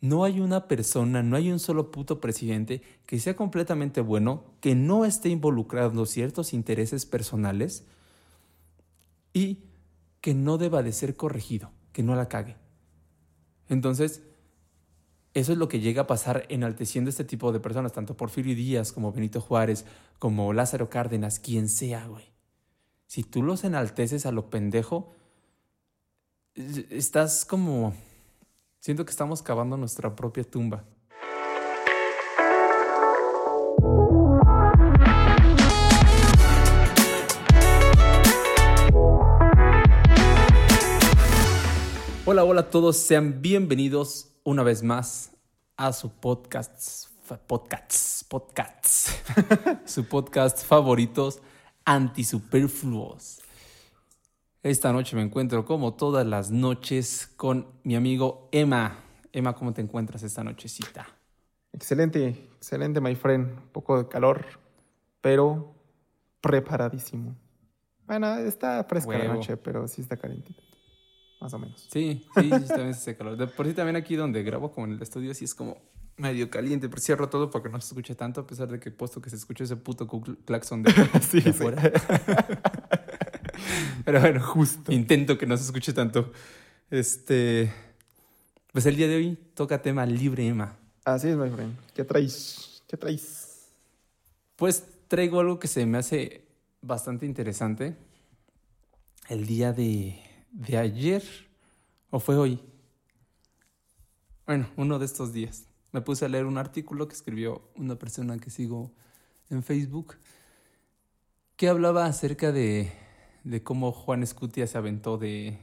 no hay una persona, no hay un solo puto presidente que sea completamente bueno, que no esté involucrando ciertos intereses personales y que no deba de ser corregido, que no la cague. Entonces, eso es lo que llega a pasar enalteciendo este tipo de personas, tanto Porfirio Díaz como Benito Juárez, como Lázaro Cárdenas, quien sea, güey. Si tú los enalteces a lo pendejo, estás como... Siento que estamos cavando nuestra propia tumba. Hola, hola a todos, sean bienvenidos una vez más a su podcast, podcasts, podcasts, su podcast favoritos antisuperfluos. Esta noche me encuentro como todas las noches con mi amigo Emma. Emma, ¿cómo te encuentras esta nochecita? Excelente, excelente, my friend. Un poco de calor, pero preparadísimo. Bueno, está fresca la noche, pero sí está calentita más o menos. Sí, sí, sí, también hace calor. De por sí también aquí donde grabo, como en el estudio, sí es como medio caliente, pero cierro todo para que no se escuche tanto, a pesar de que puesto que se escuche ese puto claxon de, sí, afuera. pero bueno, justo. Intento que no se escuche tanto. Este. Pues el día de hoy toca tema libre, Emma. Así es, my friend. ¿Qué traes? ¿Qué traes? Pues traigo algo que se me hace bastante interesante. El día de de ayer o fue hoy. Bueno, uno de estos días. Me puse a leer un artículo que escribió una persona que sigo en Facebook que hablaba acerca de, de cómo Juan Escutia se aventó de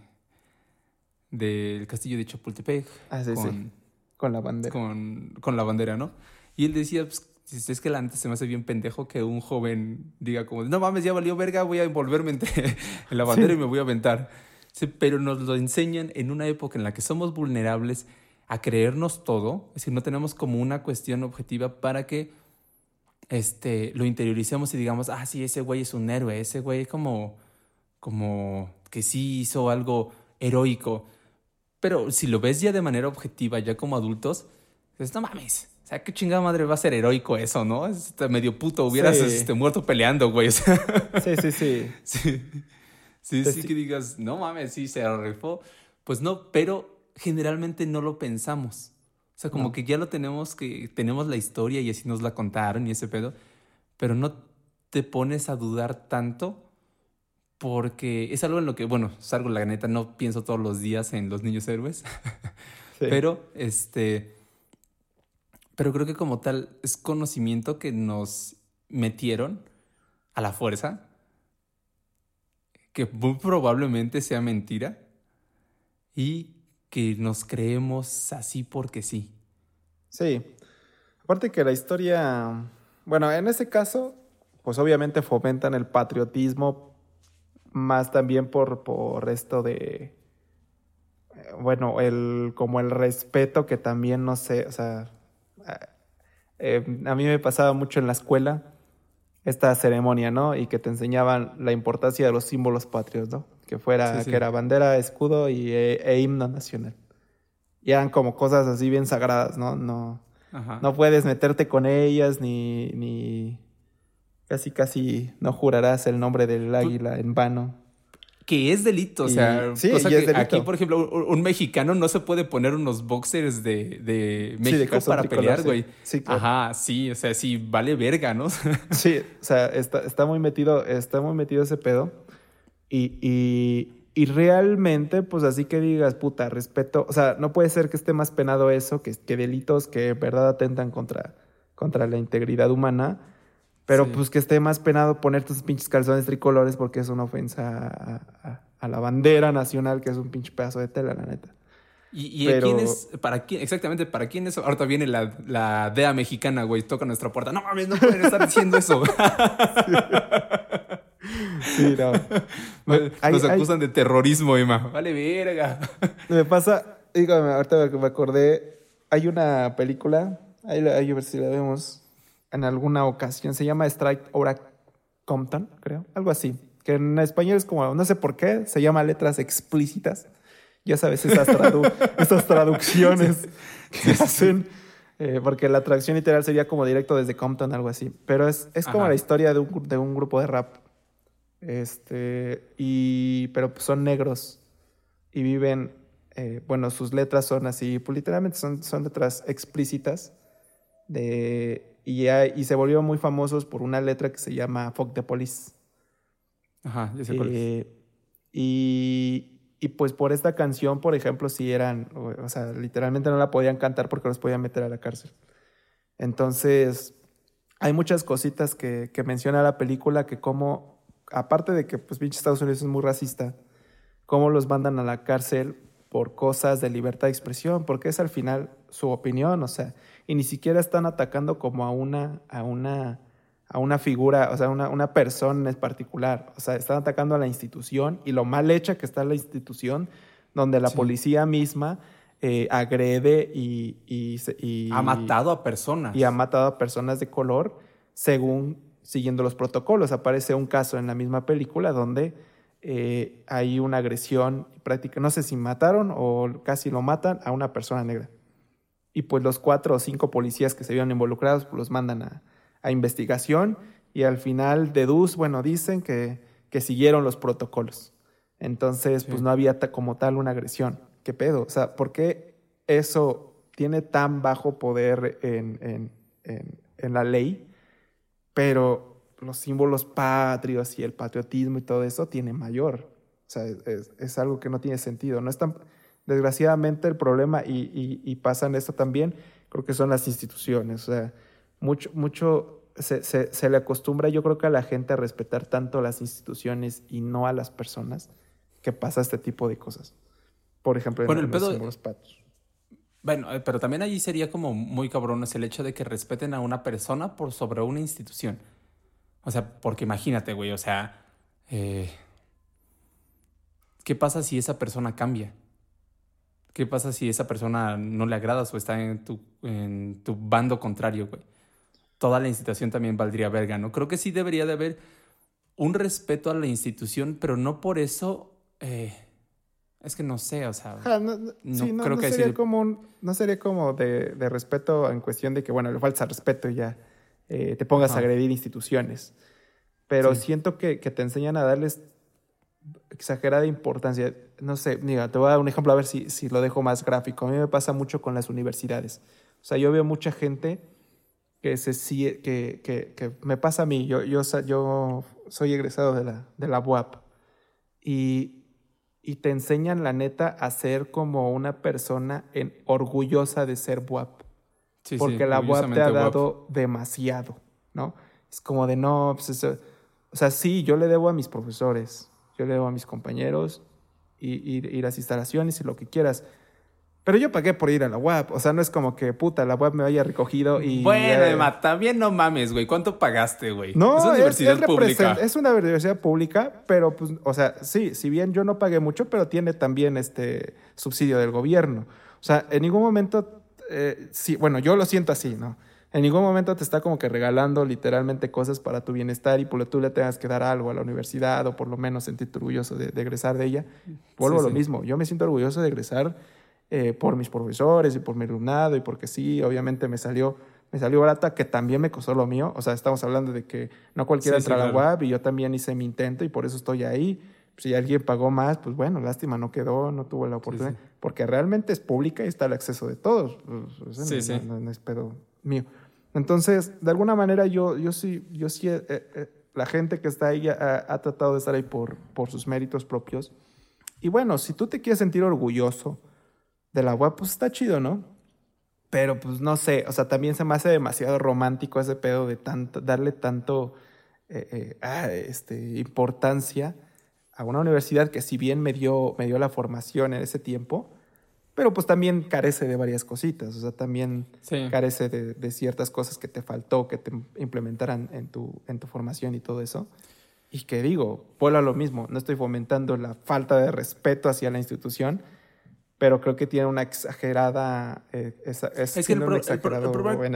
del castillo de Chapultepec ah, con, con la bandera. Con, con la bandera, ¿no? Y él decía, pues, es que la antes se me hace bien pendejo que un joven diga como, no mames, ya valió verga, voy a envolverme entre en la bandera y me voy a aventar pero nos lo enseñan en una época en la que somos vulnerables a creernos todo, es decir, no tenemos como una cuestión objetiva para que este, lo interioricemos y digamos, ah, sí, ese güey es un héroe, ese güey como, como que sí hizo algo heroico. Pero si lo ves ya de manera objetiva, ya como adultos, dices, no mames, o sea, qué chingada madre va a ser heroico eso, ¿no? Es medio puto, hubieras este, muerto peleando, güey. sí, sí, sí. sí. Sí, sí, que digas, no mames, sí, se arrefó. Pues no, pero generalmente no lo pensamos. O sea, como que ya lo tenemos, que tenemos la historia y así nos la contaron y ese pedo, pero no te pones a dudar tanto porque es algo en lo que, bueno, salgo la neta, no pienso todos los días en los niños héroes, pero este, pero creo que como tal es conocimiento que nos metieron a la fuerza que muy probablemente sea mentira y que nos creemos así porque sí. Sí. Aparte que la historia, bueno, en ese caso, pues obviamente fomentan el patriotismo más también por, por esto de, bueno, el, como el respeto que también, no sé, o sea, eh, a mí me pasaba mucho en la escuela esta ceremonia, ¿no? Y que te enseñaban la importancia de los símbolos patrios, ¿no? Que fuera, que era bandera, escudo y, e, e, himno nacional. Y eran como cosas así bien sagradas, ¿no? No, no puedes meterte con ellas ni, ni casi casi no jurarás el nombre del águila en vano que es delito, o sea, cosa que aquí, por ejemplo, un, mexicano no se puede poner unos boxers de, de México para pelear, güey. Sí. Ajá, sí, o sea, sí, vale verga, ¿no? sí, o sea, está, está, muy metido, está muy metido ese pedo. Y, y, y, realmente, pues así que digas, puta, respeto, o sea, no puede ser que esté más penado eso que, que delitos que en verdad atentan contra, contra la integridad humana pero pues que esté más penado poner tus pinches calzones tricolores porque es una ofensa a, la bandera nacional, que es un pinche pedazo de tela, la neta. ¿Y, y quién es? ¿Para quién? Exactamente, ¿para quién es? Ahorita viene la, la DEA mexicana, güey, toca nuestra puerta. No mames, no pueden estar diciendo eso. sí, no. Nos acusan de terrorismo, Emma. Vale, verga. Me pasa, dígame, ahorita me acordé, hay una película, ahí, ahí a ver si la vemos en alguna ocasión. Se llama Strike Ora Compton, creo, algo así. Que en español es como, no sé por qué, se llama letras explícitas. Ya sabes, esas, esas traducciones que hacen. Eh, porque la traducción literal sería como directo desde Compton, algo así. Pero es, es como la historia de un, de un, grupo de rap. Este. Y. Pero son negros. Y viven. Eh, bueno, sus letras son así. Pues literalmente son, son letras explícitas. De. Y, y se volvieron muy famosos por una letra que se llama Fuck the Police. Ajá, ya sé cuál eh, Y, y pues por esta canción, por ejemplo, si eran, o, sea, literalmente no la podían cantar porque los podían meter a la cárcel. Entonces, hay muchas cositas que, que menciona la película que como, aparte de que pues pinche Estados Unidos es muy racista, cómo los mandan a la cárcel por cosas de libertad de expresión, porque es al final su opinión, o sea, y ni siquiera están atacando como a una, a una a una figura, o sea, una, una persona en particular. O sea, están atacando a la institución y lo mal hecha que está la institución, donde la policía misma eh, agrede y, y, Ha matado a personas. Y ha matado a personas de color según siguiendo los protocolos. Aparece un caso en la misma película donde eh, hay una agresión práctica, no sé si mataron o casi lo matan a una persona negra. Y pues los cuatro o cinco policías que se vieron involucrados pues los mandan a, a investigación y al final deduce, bueno, dicen que, que siguieron los protocolos. Entonces, pues no había como tal una agresión. ¿Qué pedo? O sea, ¿por qué eso tiene tan bajo poder en, en, en, la ley, pero los símbolos patrios y el patriotismo y todo eso tiene mayor? O sea, es, es algo que no tiene sentido. No es tan, desgraciadamente el problema, y, y, y pasa en esto también, creo que son las instituciones. O sea, mucho, mucho se, se, le acostumbra, yo creo que a la gente a respetar tanto las instituciones y no a las personas que pasa este tipo de cosas. Por ejemplo, en los patos. Bueno, eh, pero también allí sería como muy cabrón es el hecho de que respeten a una persona por sobre una institución. O sea, porque imagínate, güey, o sea, eh, ¿qué pasa si esa persona cambia? ¿Qué pasa si esa persona no le agradas o está en tu, en tu bando contrario, güey? toda la institución también valdría verga, ¿no? Creo que sí debería de haber un respeto a la institución, pero no por eso... Eh, es que no sé, o sea... no, creo que sería como no sería como de, respeto en cuestión de que, bueno, le falta respeto y ya eh, te pongas a agredir instituciones. Pero siento que, te enseñan a darles exagerada importancia. No sé, mira, te voy a dar un ejemplo a ver si, si lo dejo más gráfico. A mí me pasa mucho con las universidades. O sea, yo veo mucha gente que, se, que, que, que me pasa a mí. Yo, yo, yo soy egresado de la, de la UAP y, y te enseñan, la neta, a ser como una persona en, orgullosa de ser WAP. porque la UAP te ha dado demasiado, ¿no? Es como de no, pues o sea, sí, yo le debo a mis profesores, yo le debo a mis compañeros y, y, y las instalaciones y lo que quieras pero yo pagué por ir a la UAP. O sea, no es como que puta, la UAP me haya recogido y. Bueno, Emma, también no mames, güey. ¿Cuánto pagaste, güey? No, es una universidad pública. Es una universidad pública, pero pues, o sea, sí, si bien yo no pagué mucho, pero tiene también este subsidio del gobierno. O sea, en ningún momento. Eh, sí, bueno, yo lo siento así, ¿no? En ningún momento te está como que regalando literalmente cosas para tu bienestar y por lo tú le tengas que dar algo a la universidad o por lo menos sentirte orgulloso de, egresar de ella. Vuelvo a lo mismo. Yo me siento orgulloso de egresar eh, por mis profesores y por mi alumnado y porque sí, obviamente me salió, me salió barata, que también me costó lo mío. O sea, estamos hablando de que no cualquiera entra a la web y yo también hice mi intento y por eso estoy ahí. Si alguien pagó más, pues bueno, lástima, no quedó, no tuvo la oportunidad. Porque realmente es pública y está el acceso de todos. Pues, no, no, es pedo mío. Entonces, de alguna manera yo, yo sí, yo sí, eh, eh, la gente que está ahí ha, ha, tratado de estar ahí por, por sus méritos propios. Y bueno, si tú te quieres sentir orgulloso de la web, pues está chido, ¿no? Pero pues no sé, o sea, también se me hace demasiado romántico ese pedo de tanto, darle tanto eh, ah, este, importancia a una universidad que si bien me dio, me dio la formación en ese tiempo, pero pues también carece de varias cositas, o sea, también carece de, ciertas cosas que te faltó que te implementaran en tu, en tu formación y todo eso. Y que digo, vuelvo a lo mismo, no estoy fomentando la falta de respeto hacia la institución, pero creo que tiene una exagerada. Eh, es, que el,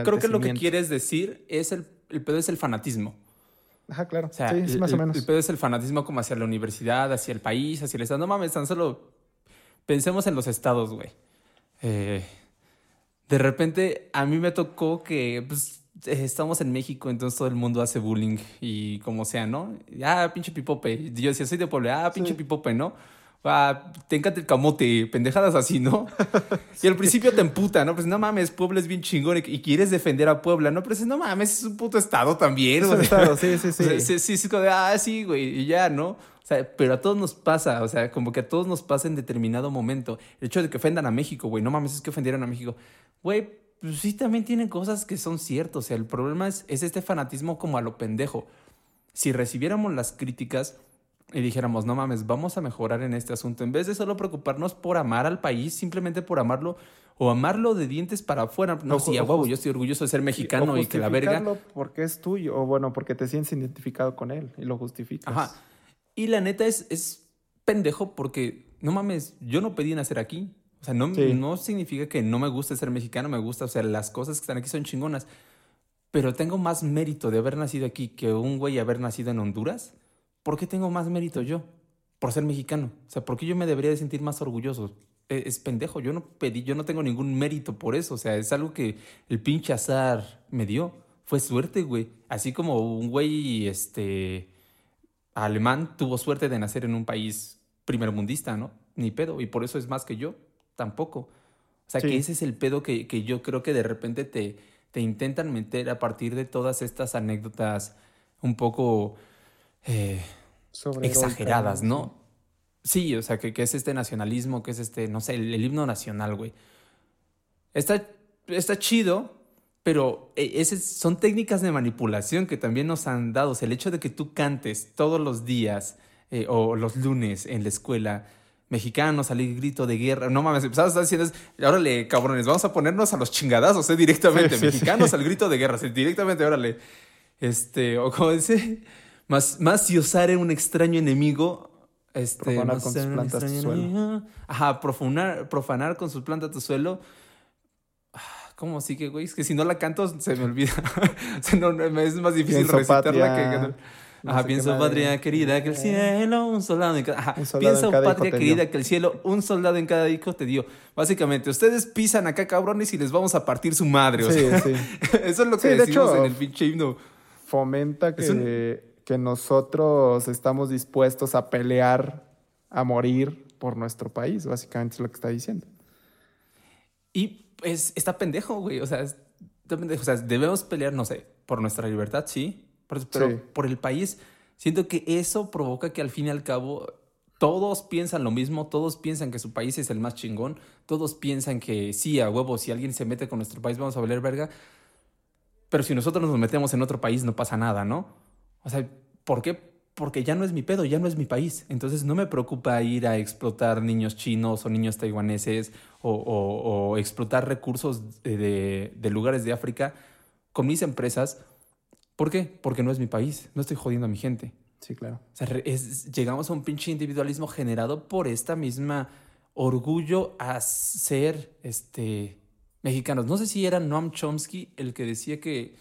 creo que lo que quieres decir es el, el pedo es el fanatismo. Ajá, claro. sí, más o menos. El pedo es el fanatismo como hacia la universidad, hacia el país, hacia el Estado. No mames, tan solo pensemos en los estados, güey. Eh, de repente a mí me tocó que pues, eh, estamos en México, entonces todo el mundo hace bullying y como sea, ¿no? Ah, pinche pipope. Yo decía, soy de Puebla, ah, pinche pipope, ¿no? Ah, te encanta el camote, pendejadas así, ¿no? y al principio te emputa, ¿no? Pues no mames, Puebla es bien chingón y quieres defender a Puebla, ¿no? Pero dices, no mames, es un puto estado también, Es un estado, sí, sí, sí. sí, sí, sí, ah, sí, güey, y ya, ¿no? O sea, pero a todos nos pasa, o sea, como que a todos nos pasa en determinado momento. El hecho de que ofendan a México, güey, no mames, es que ofendieron a México. Güey, pues sí, también tienen cosas que son ciertas. O sea, el problema es, es este fanatismo como a lo pendejo. Si recibiéramos las críticas y dijéramos, no mames, vamos a mejorar en este asunto, en vez de solo preocuparnos por amar al país, simplemente por amarlo o amarlo de dientes para afuera. No, sí, a huevo, yo estoy orgulloso de ser mexicano y que la verga. porque es tuyo, o bueno, porque te sientes identificado con él y lo justificas. Ajá. Y la neta es, es pendejo porque, no mames, yo no pedí nacer aquí. O sea, no, no significa que no me guste ser mexicano, me gusta, o sea, las cosas que están aquí son chingonas. Pero tengo más mérito de haber nacido aquí que un güey haber nacido en Honduras. ¿Por qué tengo más mérito yo? Por ser mexicano. O sea, ¿por qué yo me debería de sentir más orgulloso? Es, es pendejo, yo no pedí, yo no tengo ningún mérito por eso. O sea, es algo que el pinche azar me dio. Fue suerte, güey. Así como un güey, este, alemán tuvo suerte de nacer en un país primermundista, ¿no? Ni pedo. Y por eso es más que yo tampoco. O sea, que ese es el pedo que, que, yo creo que de repente te, te intentan meter a partir de todas estas anécdotas un poco eh, exageradas, ¿no? Sí, o sea, que, que, es este nacionalismo, que es este, no sé, el, himno nacional, güey. Está, está chido, pero eh, ese, son técnicas de manipulación que también nos han dado. O sea, el hecho de que tú cantes todos los días eh, o los lunes en la escuela mexicanos, salir grito de guerra. No mames, empezabas diciendo, órale, cabrones, vamos a ponernos a los chingadazos, ¿eh? Directamente. mexicanos al grito de guerra, directamente, órale. Este, o como dice, más, más si osare un extraño enemigo. Este, profanar con sus plantas tu suelo. Ajá, profanar, profanar con sus plantas tu suelo. ¿Cómo así que, güey? Es que si no la canto se me olvida. o sea, no, es más difícil recitarla que... Ajá, pienso, patria querida, que el cielo, un soldado en cada... Ajá, pienso, patria querida, que el cielo, un soldado en cada hijo te dio. Básicamente, ustedes pisan acá, cabrones, y les vamos a partir su madre. O sea, sí, eso es lo que decimos en el pinche himno. Fomenta que, que nosotros estamos dispuestos a pelear, a morir por nuestro país, básicamente es lo que está diciendo. Y pues está pendejo, güey. O sea, pendejo. O sea, debemos pelear, no sé, por nuestra libertad, sí pero, por el país, siento que eso provoca que al fin y al cabo todos piensan lo mismo, todos piensan que su país es el más chingón, todos piensan que sí, a huevo, si alguien se mete con nuestro país vamos a valer verga, pero si nosotros nos metemos en otro país no pasa nada, ¿no? O sea, ¿por qué? Porque ya no es mi pedo, ya no es mi país. Entonces no me preocupa ir a explotar niños chinos o niños taiwaneses o, explotar recursos de, de lugares de África con mis empresas ¿Por qué? Porque no es mi país, no estoy jodiendo a mi gente. Sí, claro. O sea, llegamos a un pinche individualismo generado por esta misma orgullo a ser este, mexicanos. No sé si era Noam Chomsky el que decía que,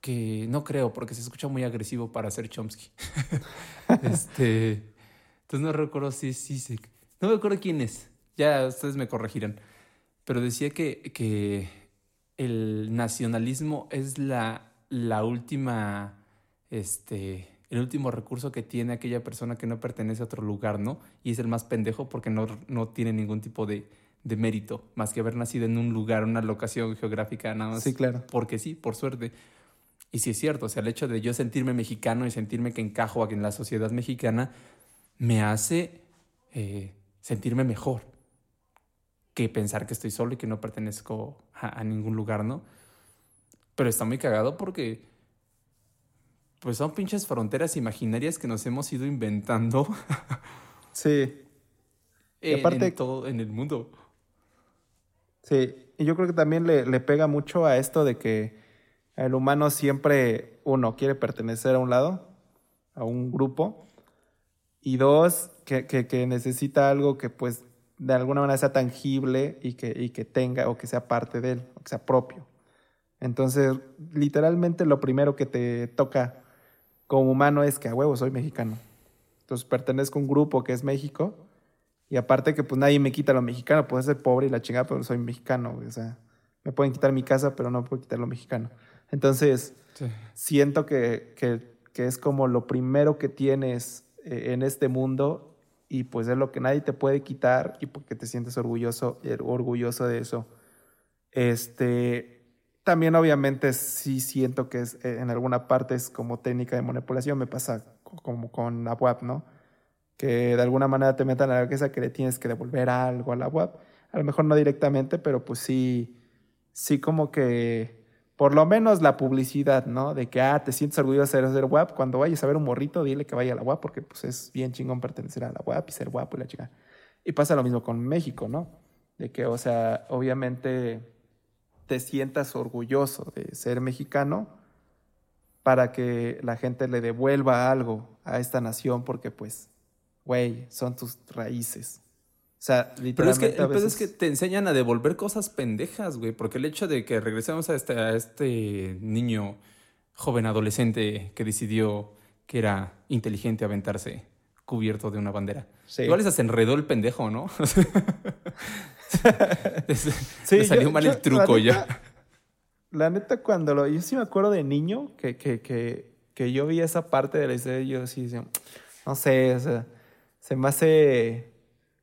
que no creo, porque se escucha muy agresivo para ser Chomsky. este, entonces no recuerdo si es No me acuerdo quién es. Ya ustedes me corregirán. Pero decía que, que el nacionalismo es la, la última, este, el último recurso que tiene aquella persona que no pertenece a otro lugar, ¿no? Y es el más pendejo porque no, no tiene ningún tipo de, de, mérito, más que haber nacido en un lugar, una locación geográfica, nada más. Sí, claro. Porque sí, por suerte. Y sí es cierto, o sea, el hecho de yo sentirme mexicano y sentirme que encajo en la sociedad mexicana me hace eh, sentirme mejor que pensar que estoy solo y que no pertenezco a, ningún lugar, ¿no? Pero está muy cagado porque pues son pinches fronteras imaginarias que nos hemos ido inventando. sí. Y aparte, en todo en el mundo. Sí, y yo creo que también le, le, pega mucho a esto de que el humano siempre, uno, quiere pertenecer a un lado, a un grupo, y dos, que, que, necesita algo que pues de alguna manera sea tangible y que, y que tenga o que sea parte de él, o que sea propio. Entonces, literalmente lo primero que te toca como humano es que a huevo soy mexicano. Entonces pertenezco a un grupo que es México Y aparte que pues nadie me quita lo mexicano, puedo ser pobre y la chingada, pero soy mexicano. O sea, me pueden quitar mi casa, pero no puedo quitar lo mexicano. Entonces, siento que, que, que, es como lo primero que tienes eh, en este mundo y pues es lo que nadie te puede quitar y porque te sientes orgulloso, orgulloso de eso. Este, también obviamente sí siento que es, eh, en alguna parte es como técnica de manipulación, me pasa como con la web, ¿no? Que de alguna manera te metan a la cabeza que le tienes que devolver algo a la web. A lo mejor no directamente, pero pues sí, sí como que por lo menos la publicidad, ¿no? De que, ah, te sientes orgulloso de ser web. Cuando vayas a ver un morrito, dile que vaya a la web porque pues es bien chingón pertenecer a la web y ser guapo y la chica. Y pasa lo mismo con México, ¿no? De que, o sea, obviamente te sientas orgulloso de ser mexicano para que la gente le devuelva algo a esta nación porque pues, güey, son tus raíces. O sea, literalmente. Pero es que, es que te enseñan a devolver cosas pendejas, güey. Porque el hecho de que regresemos a este, a este niño joven adolescente que decidió que era inteligente aventarse cubierto de una bandera. Igual se enredó el pendejo, ¿no? sí, salió mal el truco ya. La neta, cuando lo. Yo sí me acuerdo de niño que, que, que, que yo vi esa parte de la historia y yo sí, no sé, o sea, se me hace.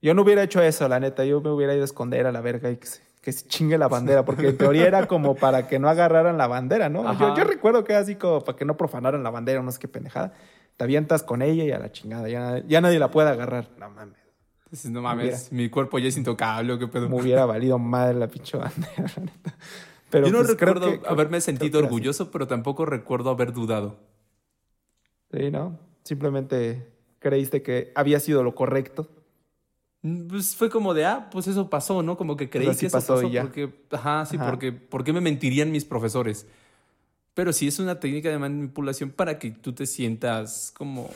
Yo no hubiera hecho eso, la neta. Yo me hubiera ido a esconder a la verga y que se, que se chingue la bandera, porque en teoría era como para que no agarraran la bandera, ¿no? Yo, yo, recuerdo que era así como para que no profanaran la bandera, no sé qué pendejada. Te avientas con ella y a la chingada, ya, ya nadie la puede agarrar. No mames no mames, mi cuerpo ya es intocable, ¿qué pedo? Me hubiera valido madre la pinche bandera, Pero Yo no pues, recuerdo haberme sentido orgulloso, pero tampoco recuerdo haber dudado. Sí, ¿no? Simplemente creíste que había sido lo correcto. Mm, pues fue como de, ah, pues eso pasó, ¿no? Como que creí que eso pasó, porque, ajá, sí, porque, ¿por qué me mentirían mis profesores? Pero sí es una técnica de manipulación para que tú te sientas como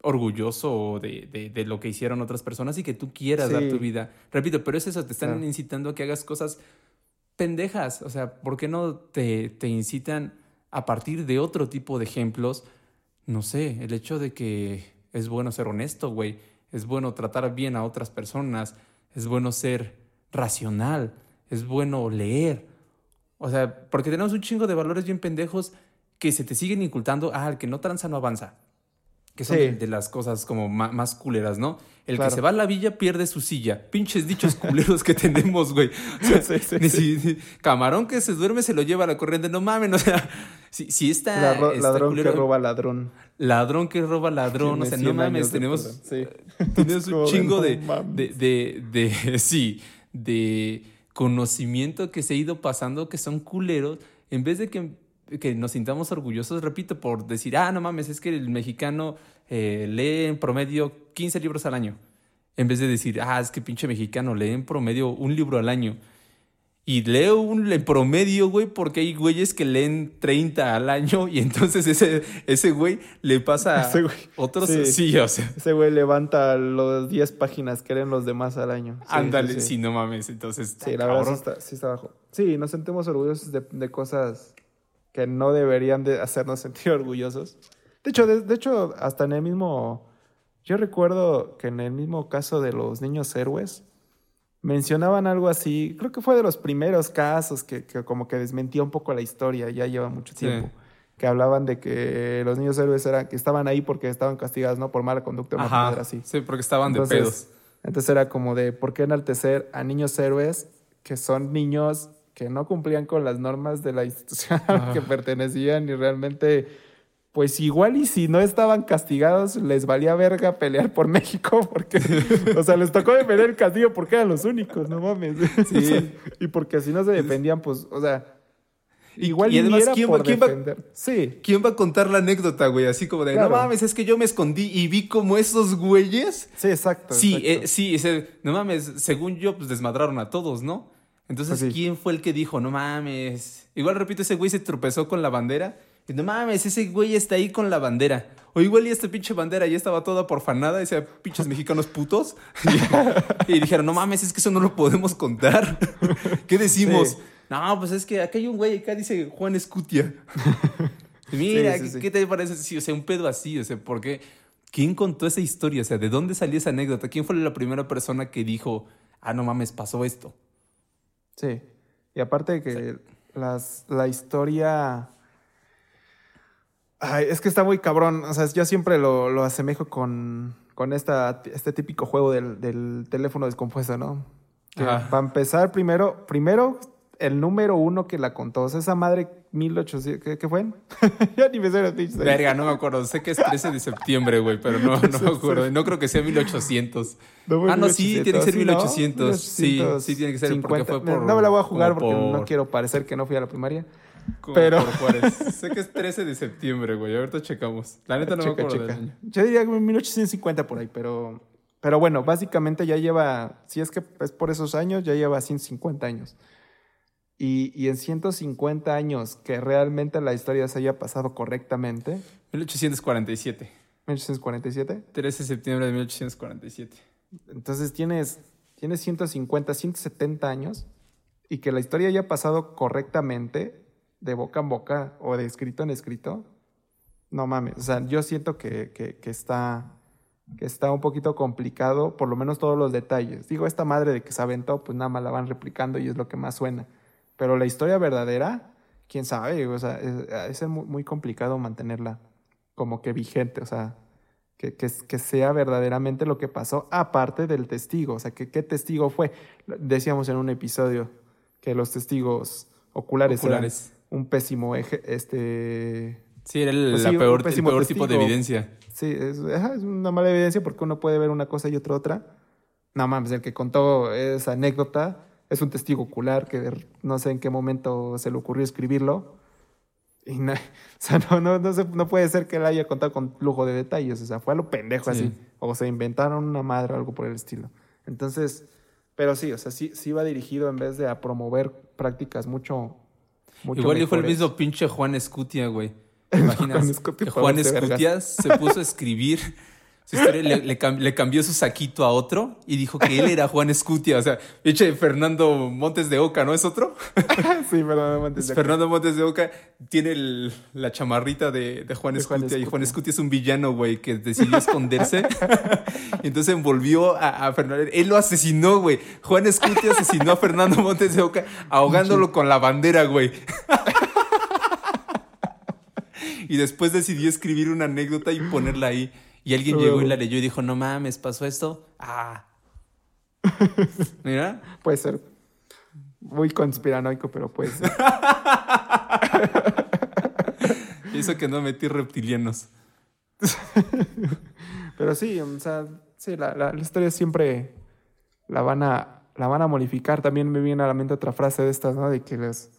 orgulloso de, de, lo que hicieron otras personas y que tú quieras dar tu vida. Repito, pero es eso, te están incitando a que hagas cosas pendejas. O sea, ¿por qué no te, te incitan a partir de otro tipo de ejemplos? No sé, el hecho de que es bueno ser honesto, güey. Es bueno tratar bien a otras personas. Es bueno ser racional. Es bueno leer. O sea, porque tenemos un chingo de valores bien pendejos que se te siguen incultando. Ah, el que no tranza no avanza que son de, las cosas como más, culeras, ¿no? El que se va a la villa pierde su silla. Pinches dichos culeros que tenemos, güey. camarón que se duerme se lo lleva a la corriente. No mames, o sea, si, si está, Ladrón que roba ladrón. Ladrón que roba ladrón. O sea, no mames, tenemos, tenemos un chingo de, de, de, sí, de conocimiento que se ha ido pasando que son culeros. En vez de que que nos sintamos orgullosos, repito, por decir, ah, no mames, es que el mexicano eh, lee en promedio 15 libros al año. En vez de decir, ah, es que pinche mexicano lee en promedio un libro al año. Y leo un en promedio, güey, porque hay güeyes que leen 30 al año y entonces ese, ese güey le pasa a otros. Sí. o sea. Ese güey levanta los 10 páginas que leen los demás al año. Ándale, sí, no mames. Entonces, sí, la verdad sí está, sí está bajo. Sí, nos sentimos orgullosos de, de cosas que no deberían de hacernos sentir orgullosos. De hecho, de, hecho, hasta en el mismo, yo recuerdo que en el mismo caso de los niños héroes, mencionaban algo así, creo que fue de los primeros casos que, como que desmentía un poco la historia, ya lleva mucho tiempo, que hablaban de que los niños héroes eran, que estaban ahí porque estaban castigados, ¿no? Por mala conducta, Ajá, así. Sí, porque estaban de pedos. Entonces era como de, ¿por qué enaltecer a niños héroes que son niños que no cumplían con las normas de la institución que pertenecían y realmente, pues igual y si no estaban castigados, les valía verga pelear por México, porque, o sea, les tocó defender el castillo porque eran los únicos, no mames. Sí. y porque si no se defendían, pues, o sea, Igual y, además, ¿quién, va, sí. ¿quién va a contar la anécdota, güey? Así como de, no mames, es que yo me escondí y vi como esos güeyes. Sí, exacto. Sí, eh, sí, no mames, según yo, pues desmadraron a todos, ¿no? Entonces, pues ¿quién fue el que dijo, no mames? Igual repito, ese güey se tropezó con la bandera. Y no mames, ese güey está ahí con la bandera. O igual y esta pinche bandera ya estaba toda porfanada, decía pinches mexicanos putos. Y, dijeron, no mames, es que eso no lo podemos contar. ¿Qué decimos? No, pues es que acá hay un güey, acá dice Juan Escutia. Mira, ¿qué, te parece? Sí, o sea, un pedo así, o sea, porque ¿quién contó esa historia? O sea, ¿de dónde salió esa anécdota? ¿Quién fue la primera persona que dijo, ah, no mames, pasó esto? Sí. Y aparte de que las, la historia... Ay, es que está muy cabrón. O sea, yo siempre lo, lo asemejo con, con esta, este típico juego del, del teléfono descompuesto, ¿no? Que para empezar, primero, primero el número uno que la contó. O sea, esa madre 1800, ¿qué, qué fue? ya ni me sé los Verga, no me acuerdo. Sé que es 13 de septiembre, güey, pero no, no me acuerdo. No creo que sea 1800. ah, no, sí, tiene que ser 1800. Sí, sí, tiene que ser porque fue por... No me la voy a jugar porque no quiero parecer que no fui a la primaria. Pero... sé que es 13 de septiembre, güey. Ahorita checamos. La neta no me acuerdo Yo diría 1850 por ahí, pero... Pero bueno, básicamente ya lleva, si es que es por esos años, ya lleva 150 años. Y, y, en 150 años que realmente la historia se haya pasado correctamente. 1847. 1847. 13 de septiembre de 1847. Entonces tienes, tienes 150, 170 años y que la historia haya pasado correctamente de boca en boca o de escrito en escrito. No mames, o sea, yo siento que, que, está que está un poquito complicado, por lo menos todos los detalles. Digo, esta madre de que se aventó, pues nada más la van replicando y es lo que más suena. Pero la historia verdadera, quién sabe, o sea, es, muy, complicado mantenerla como que vigente, o sea, que, que, sea verdaderamente lo que pasó, aparte del testigo, o sea, que qué testigo fue. Decíamos en un episodio que los testigos oculares, eran un pésimo eje, este... Sí, era el, pues peor, peor tipo de evidencia. Sí, es, es, una mala evidencia porque uno puede ver una cosa y otra otra. No mames, el que contó esa anécdota es un testigo ocular que no sé en qué momento se le ocurrió escribirlo. Y no, o sea, no, no, no, puede ser que él haya contado con lujo de detalles. O sea, fue a lo pendejo así. O se inventaron una madre o algo por el estilo. Entonces, pero sí, o sea, sí, sí va dirigido en vez de a promover prácticas mucho. Mucho Igual yo fue el mismo pinche Juan Escutia, güey. imaginas? Juan Escutia se puso a escribir su historia le, cambió su saquito a otro y dijo que él era Juan Escutia. O sea, eche Fernando Montes de Oca, ¿no es otro? sí, Fernando Montes de Oca. Fernando Montes de Oca tiene la chamarrita de, Juan, Escutia, y Juan Escutia es un villano, güey, que decidió esconderse. y entonces envolvió a, a, Fernando. Él lo asesinó, güey. Juan Escutia asesinó a Fernando Montes de Oca ahogándolo con la bandera, güey. y después decidió escribir una anécdota y ponerla ahí. Y alguien llegó y la leyó y dijo, no mames, pasó esto. Ah. Mira. Puede ser. Muy conspiranoico, pero puede ser. Hizo que no metí reptilianos. pero sí, o sea, sí, la, la, historia siempre la van a la van a modificar. También me viene a la mente otra frase de estas, ¿no? De que les,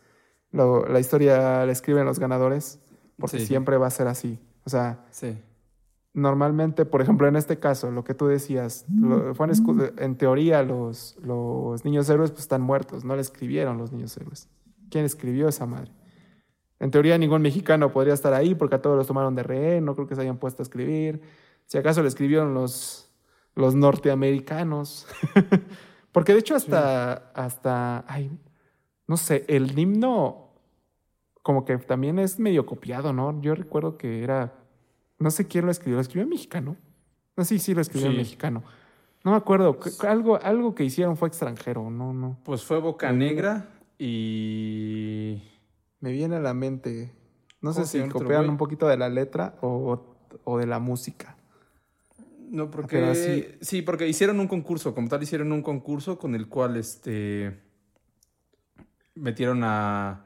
la historia la escriben los ganadores, porque siempre va a ser así. O sea, sí normalmente, por ejemplo, en este caso, lo que tú decías, en teoría los, los niños héroes pues, están muertos, no le escribieron los niños héroes. ¿Quién escribió esa madre? En teoría ningún mexicano podría estar ahí porque a todos los tomaron de rehén, no creo que se hayan puesto a escribir. Si acaso le escribieron los, los norteamericanos. porque de hecho hasta, hasta, ay, no sé, el himno como que también es medio copiado, ¿no? Yo recuerdo que era no sé quién lo escribió. ¿Lo escribió en mexicano? No, sí, sí, lo escribió en mexicano. No me acuerdo. Algo, algo que hicieron fue extranjero. No, no. Pues fue Boca Negra y. Me viene a la mente. No sé si copiaron un poquito de la letra o, de la música. No, porque. Sí, porque hicieron un concurso. Como tal, hicieron un concurso con el cual este. Metieron a.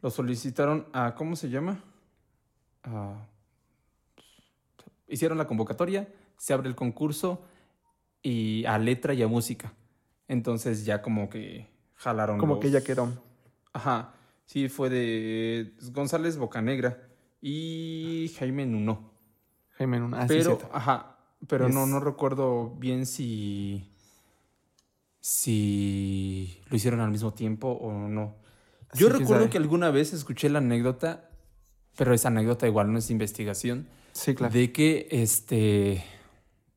Lo solicitaron a. ¿Cómo se llama? A hicieron la convocatoria, se abre el concurso y a letra y a música. Entonces ya como que jalaron. Como que ya quedó. Ajá. Sí, fue de González Bocanegra y Jaime Nuno. Jaime Nuno. Ah, pero, ajá. Pero no, no recuerdo bien si. si lo hicieron al mismo tiempo o no. Yo recuerdo que alguna vez escuché la anécdota, pero esa anécdota igual no es investigación Sí, claro. De que este.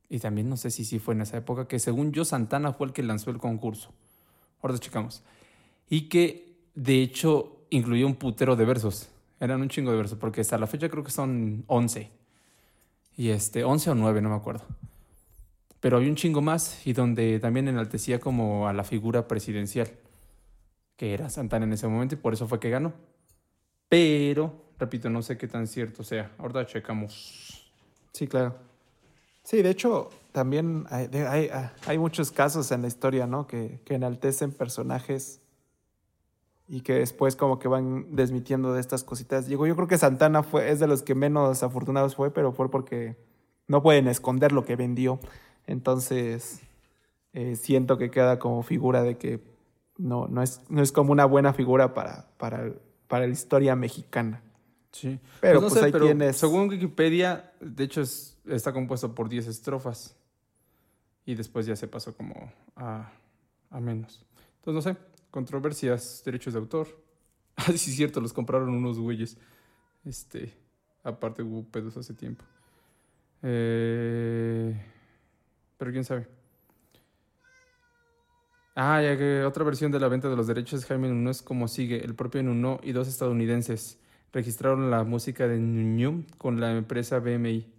Y también no sé si sí fue en esa época, que según yo, Santana fue el que lanzó el concurso. Ahora checamos. Y que de hecho incluyó un putero de versos. Eran un chingo de versos, porque hasta la fecha creo que son 11. Y este, 11 o 9, no me acuerdo. Pero había un chingo más y donde también enaltecía como a la figura presidencial, que era Santana en ese momento y por eso fue que ganó. Pero, repito, no sé qué tan cierto sea. Ahorita checamos. Sí, claro. Sí, de hecho, también hay, hay, hay muchos casos en la historia, ¿no? Que, que, enaltecen personajes y que después como que van desmitiendo de estas cositas. Yo creo que Santana fue, es de los que menos afortunados fue, pero fue porque no pueden esconder lo que vendió. Entonces, eh, siento que queda como figura de que no, no, es, no es como una buena figura para, para, para la historia mexicana. Sí. Pero pues, pues ahí tienes. Según Wikipedia, de hecho está compuesto por 10 estrofas. Y después ya se pasó como a, a menos. Entonces, no sé, controversias, derechos de autor. Ah, sí, es cierto, los compraron unos güeyes. Este, aparte hubo pedos hace tiempo. Eh, pero quién sabe. Ah, ya que otra versión de la venta de los derechos de Jaime Nuno es como sigue. El propio Nuno y dos estadounidenses registraron la música de Nuno con la empresa BMI.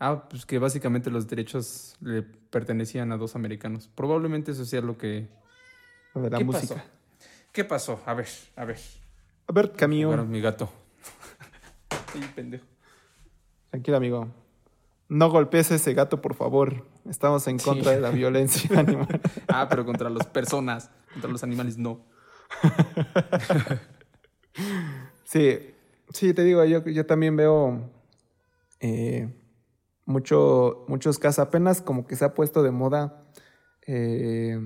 Ah, pues que básicamente los derechos le pertenecían a dos americanos. Probablemente eso sea lo que... Lo de la música. ¿Qué pasó? A ver, a ver. A ver, Camilo. Bueno, mi gato. Ay, pendejo. Tranquilo, amigo. No golpees a ese gato, por favor. Estamos en contra de la violencia animal. ah, pero contra las personas, contra los animales no. sí, sí, te digo, yo, yo también veo eh, mucho, muchos casos. Apenas como que se ha puesto de moda eh,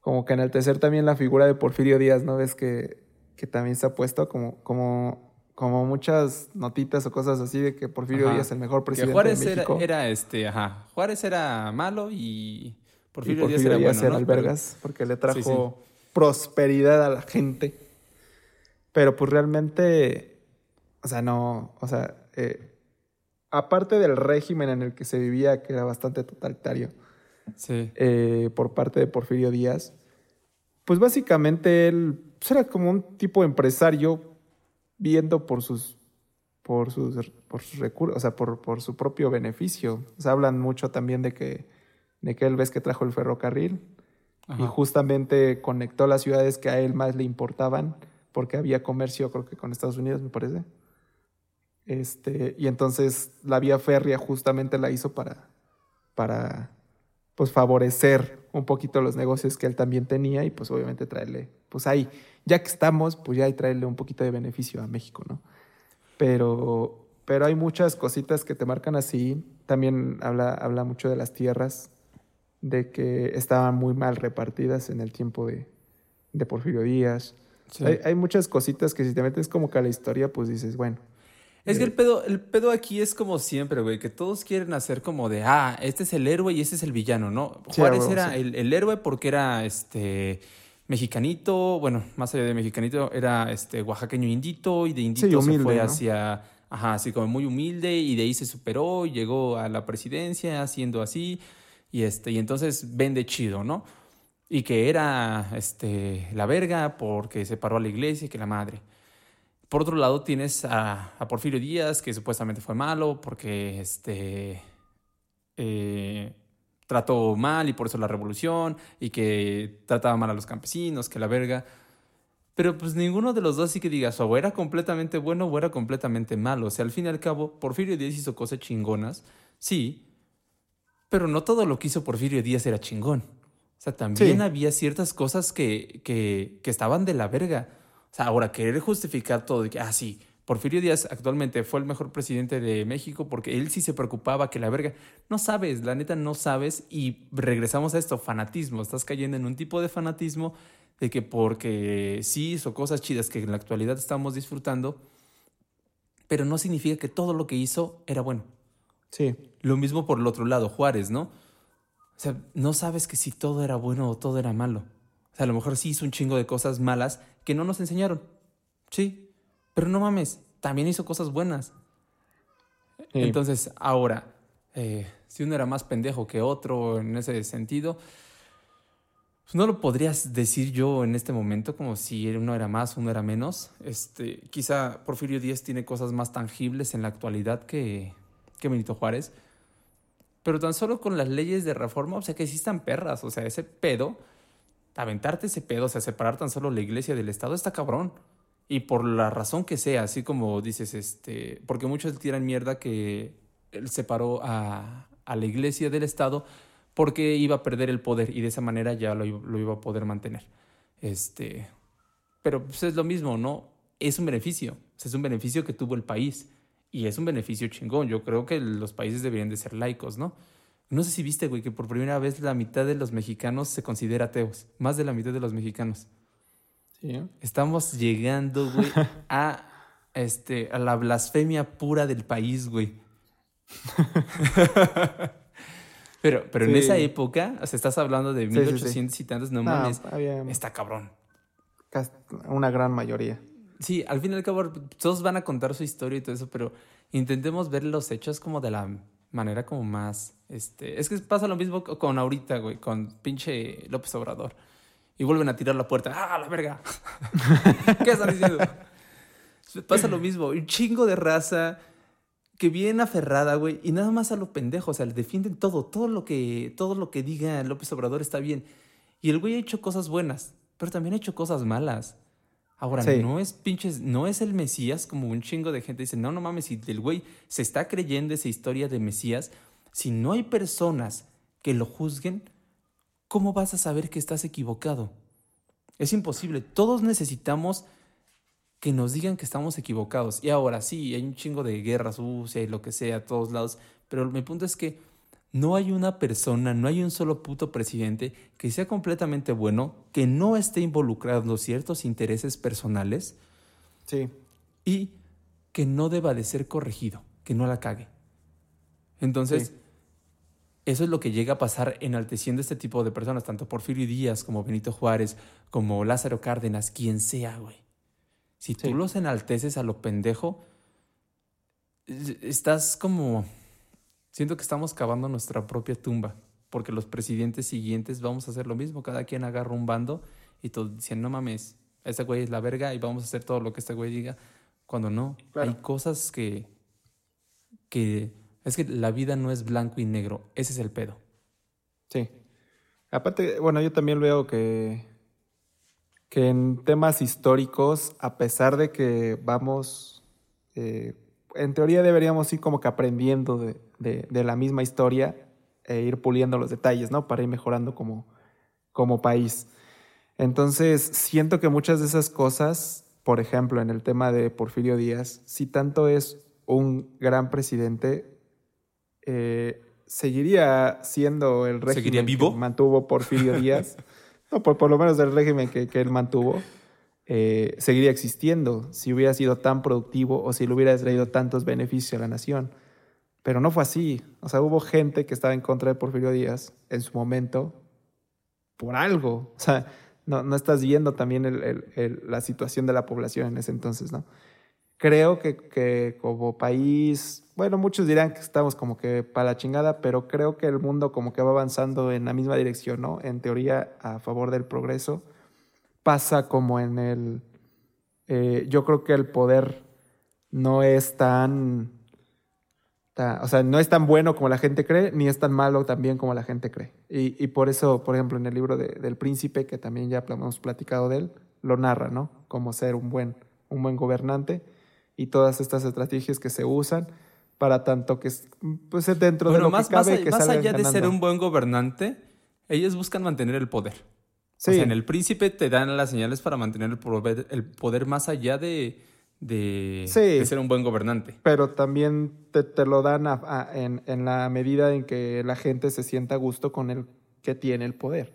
como que enaltecer también la figura de Porfirio Díaz, ¿no? Ves que, que también se ha puesto como, como como muchas notitas o cosas así de que Porfirio Díaz es el mejor presidente Juárez de México. Era, era, este, ajá, Juárez era malo y Porfirio, Díaz era Díaz bueno, albergas porque le trajo prosperidad a la gente. Pero pues realmente, o sea, no, o sea, eh, aparte del régimen en el que se vivía, que era bastante totalitario, sí. eh, por parte de Porfirio Díaz, pues básicamente él pues, era como un tipo de empresario viendo por sus por sus, por sus recursos, o sea, por, por su propio beneficio. O sea, hablan mucho también de que, de que él ves que trajo el ferrocarril y justamente conectó las ciudades que a él más le importaban porque había comercio, creo que con Estados Unidos, me parece. Este, y entonces la vía férrea justamente la hizo para, para pues favorecer un poquito los negocios que él también tenía y pues obviamente traerle, pues ahí, ya que estamos, pues ya hay traerle un poquito de beneficio a México, ¿no? Pero, pero hay muchas cositas que te marcan así. También habla, habla mucho de las tierras, de que estaban muy mal repartidas en el tiempo de, de Porfirio Díaz. Hay, hay, muchas cositas que si te metes como que a la historia, pues dices, bueno, es que el pedo, el pedo aquí es como siempre, güey, que todos quieren hacer como de, ah, este es el héroe y este es el villano, ¿no? Juárez era el, héroe porque era este mexicanito, bueno, más allá de mexicanito, era este oaxaqueño indito y de indito se fue hacia, ajá, así como muy humilde y de ahí se superó y llegó a la presidencia haciendo así y este, y entonces vende chido, ¿no? Y que era este la verga porque se paró a la iglesia y que la madre. Por otro lado, tienes a, Porfirio Díaz, que supuestamente fue malo porque este, eh, trató mal y por eso la revolución, y que trataba mal a los campesinos, que la verga. Pero pues ninguno de los dos sí que digas, o era completamente bueno o era completamente malo. O sea, al fin y al cabo, Porfirio Díaz hizo cosas chingonas, sí, pero no todo lo que hizo Porfirio Díaz era chingón. O sea, también había ciertas cosas que, que, que estaban de la verga. O sea, ahora querer justificar todo de que, ah, sí, Porfirio Díaz actualmente fue el mejor presidente de México porque él sí se preocupaba que la verga. No sabes, la neta no sabes. Y regresamos a esto, fanatismo. Estás cayendo en un tipo de fanatismo de que porque sí hizo cosas chidas que en la actualidad estamos disfrutando, pero no significa que todo lo que hizo era bueno. Sí. Lo mismo por el otro lado, Juárez, ¿no? O sea, no sabes que si todo era bueno o todo era malo. O sea, a lo mejor sí hizo un chingo de cosas malas que no nos enseñaron. Sí, pero no mames, también hizo cosas buenas. Entonces, ahora, eh, si uno era más pendejo que otro en ese sentido, pues no lo podrías decir yo en este momento como si uno era más, uno era menos. Este, quizá Porfirio Díaz tiene cosas más tangibles en la actualidad que, que Benito Juárez. Pero tan solo con las leyes de reforma, o sea, que existan perras. O sea, ese pedo, aventarte ese pedo, o sea, separar tan solo la iglesia del Estado, está cabrón. Y por la razón que sea, así como dices, este, porque muchos tiran mierda que él separó a, la iglesia del Estado porque iba a perder el poder y de esa manera ya lo, lo iba a poder mantener. Este, pero pues es lo mismo, ¿no? Es un beneficio, es un beneficio que tuvo el país y es un beneficio chingón. Yo creo que los países deberían de ser laicos, ¿no? No sé si viste, güey, que por primera vez la mitad de los mexicanos se considera ateos, más de la mitad de los mexicanos. Sí. Estamos llegando, güey, a, este, a la blasfemia pura del país, güey. Pero, pero en esa época, o sea, estás hablando de 1800 y tantos, no, mames, está cabrón. Una gran mayoría. Sí, al fin y al cabo, todos van a contar su historia y todo eso, pero intentemos ver los hechos como de la manera como más, este, es que pasa lo mismo con ahorita, güey, con pinche López Obrador. Y vuelven a tirar la puerta. ¡Ah, la verga! ¿Qué están diciendo? pasa lo mismo. Un chingo de raza que viene aferrada, güey, y nada más a lo pendejo, o sea, le defienden todo, todo lo que, todo lo que diga López Obrador está bien. Y el güey ha hecho cosas buenas, pero también ha hecho cosas malas. Ahora, no es pinches, no es el Mesías, como un chingo de gente dice, no, no mames, si el güey se está creyendo esa historia de Mesías, si no hay personas que lo juzguen, ¿cómo vas a saber que estás equivocado? Es imposible. Todos necesitamos que nos digan que estamos equivocados. Y ahora sí, hay un chingo de guerra sucia y lo que sea a todos lados, pero mi punto es que no hay una persona, no hay un solo puto presidente que sea completamente bueno, que no esté involucrando ciertos intereses personales. Sí. Y que no deba de ser corregido, que no la cague. Entonces, eso es lo que llega a pasar enalteciendo este tipo de personas, tanto Porfirio Díaz como Benito Juárez, como Lázaro Cárdenas, quien sea, güey. Si tú los enalteces a lo pendejo, estás como... Siento que estamos cavando nuestra propia tumba, porque los presidentes siguientes vamos a hacer lo mismo, cada quien agarra un bando y todos dicen, no mames, ese güey es la verga y vamos a hacer todo lo que este güey diga, cuando no, hay cosas que, que... Es que la vida no es blanco y negro, ese es el pedo. Sí. Aparte, bueno, yo también veo que que en temas históricos, a pesar de que vamos, eh, en teoría deberíamos ir como que aprendiendo de, la misma historia e ir puliendo los detalles, ¿no? Para ir mejorando como, como país. Entonces, siento que muchas de esas cosas, por ejemplo, en el tema de Porfirio Díaz, si tanto es un gran presidente, eh, seguiría siendo el régimen vivo? que mantuvo Porfirio Díaz. no, por, lo menos el régimen que, él mantuvo, eh, seguiría existiendo si hubiera sido tan productivo o si le hubiera traído tantos beneficios a la nación. Pero no fue así. O sea, hubo gente que estaba en contra de Porfirio Díaz en su momento por algo. O sea, no, no estás viendo también la situación de la población en ese entonces, ¿no? Creo que, que como país bueno, muchos dirán que estamos como que para la chingada, pero creo que el mundo como que va avanzando en la misma dirección, ¿no? En teoría, a favor del progreso. Pasa como en el... Eh, yo creo que el poder no es tan, O sea, no es tan bueno como la gente cree, ni es tan malo también como la gente cree. Y, y por eso, por ejemplo, en el libro de, del príncipe, que también ya hemos platicado de él, lo narra, ¿no? Como ser un buen, un buen gobernante y todas estas estrategias que se usan para tanto que pues dentro de lo más, que cabe más, que más allá de ser un buen gobernante, ellos buscan mantener el poder. Sí. O sea, en el príncipe te dan las señales para mantener el poder, el poder más allá de, de, ser un buen gobernante. Pero también te, te lo dan en, en, la medida en que la gente se sienta a gusto con el que tiene el poder.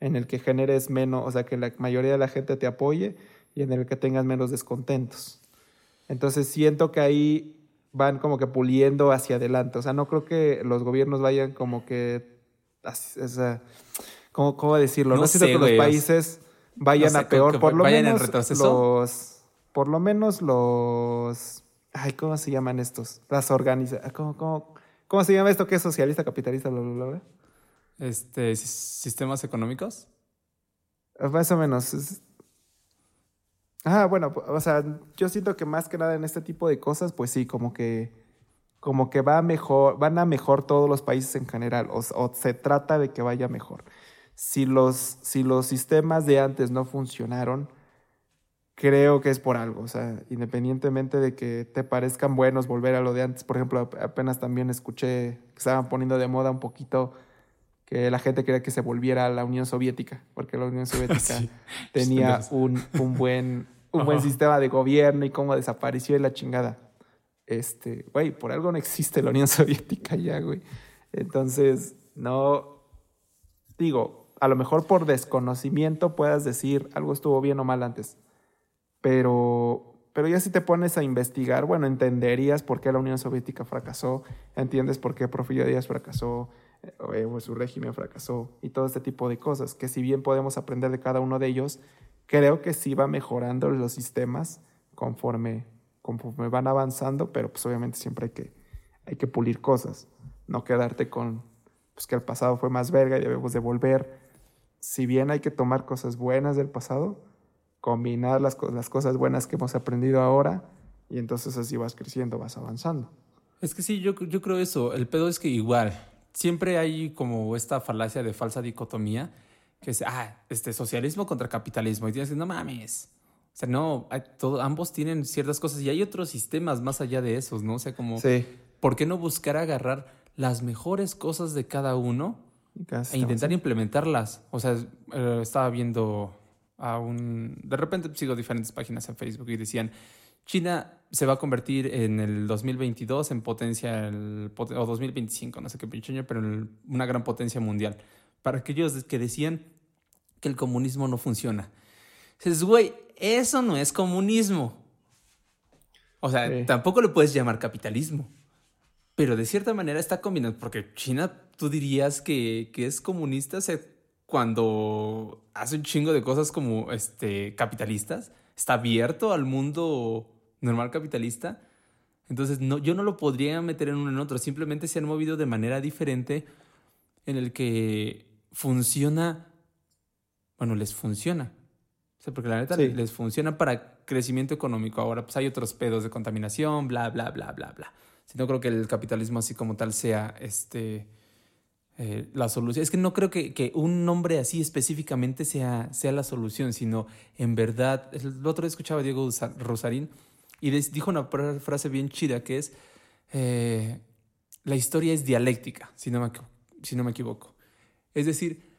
En el que generes menos, o sea, que la mayoría de la gente te apoye y en el que tengas menos descontentos. Entonces siento que ahí van como que puliendo hacia adelante. O sea, no creo que los gobiernos vayan como que... O sea, ¿cómo, ¿Cómo decirlo? No, siento que los países vayan a peor. Por lo menos los... Por lo menos los... Ay, ¿cómo se llaman estos? Las organizaciones... ¿Cómo, cómo, cómo se llama esto que es socialista, capitalista, bla, bla, bla? Este, ¿Sistemas económicos? Más o menos. Ah, bueno, o sea, yo siento que más que nada en este tipo de cosas, pues sí, como que como que va mejor, van a mejor todos los países en general, o, o se trata de que vaya mejor. Si los, si los sistemas de antes no funcionaron, creo que es por algo, o sea, independientemente de que te parezcan buenos volver a lo de antes, por ejemplo, apenas también escuché que estaban poniendo de moda un poquito que la gente quería que se volviera a la Unión Soviética, porque la Unión Soviética tenía un, un, buen, un buen sistema de gobierno y cómo desapareció y la chingada. Este, güey, por algo no existe la Unión Soviética ya, güey. Entonces, no, digo, a lo mejor por desconocimiento puedas decir algo estuvo bien o mal antes pero, pero ya si te pones a investigar, bueno, entenderías por qué la Unión Soviética fracasó, entiendes por qué Porfirio Díaz fracasó, eh, o su régimen fracasó, y todo este tipo de cosas, que si bien podemos aprender de cada uno de ellos, creo que sí va mejorando los sistemas conforme, conforme van avanzando, pero pues obviamente siempre hay que, hay que pulir cosas, no quedarte con pues, que el pasado fue más verga y debemos devolver. Si bien hay que tomar cosas buenas del pasado, combinar las, las cosas buenas que hemos aprendido ahora y entonces así vas creciendo, vas avanzando. Es que sí, yo, yo creo eso. El pedo es que igual, siempre hay como esta falacia de falsa dicotomía, que es, ah, este socialismo contra capitalismo. Y tienes que, no mames. O sea, no, todo, ambos tienen ciertas cosas y hay otros sistemas más allá de esos, ¿no? O sea, como, sí. ¿por qué no buscar agarrar las mejores cosas de cada uno e intentar implementarlas? O sea, eh, estaba viendo a un... De repente sigo diferentes páginas en Facebook y decían, China se va a convertir en el 2022 en potencia, el, o 2025, no sé qué pinche año, pero en una gran potencia mundial. Para aquellos que decían que el comunismo no funciona. Dices, güey, eso no es comunismo. O sea, tampoco le puedes llamar capitalismo. Pero de cierta manera está combinado, porque China, tú dirías que, que es comunista, se cuando hace un chingo de cosas como este, capitalistas, está abierto al mundo normal capitalista. Entonces, no, yo no lo podría meter en uno en otro, simplemente se han movido de manera diferente en el que funciona, bueno, les funciona. O sea, porque la neta les funciona para crecimiento económico. Ahora, pues hay otros pedos de contaminación, bla, bla, bla, bla, bla. Si no creo que el capitalismo así como tal sea este eh, la solución. Es que no creo que, un nombre así específicamente sea, sea la solución, sino en verdad, el otro día escuchaba a Diego Rosarín y dijo una frase bien chida que es, eh, la historia es dialéctica, si no, me, si no me equivoco. Es decir,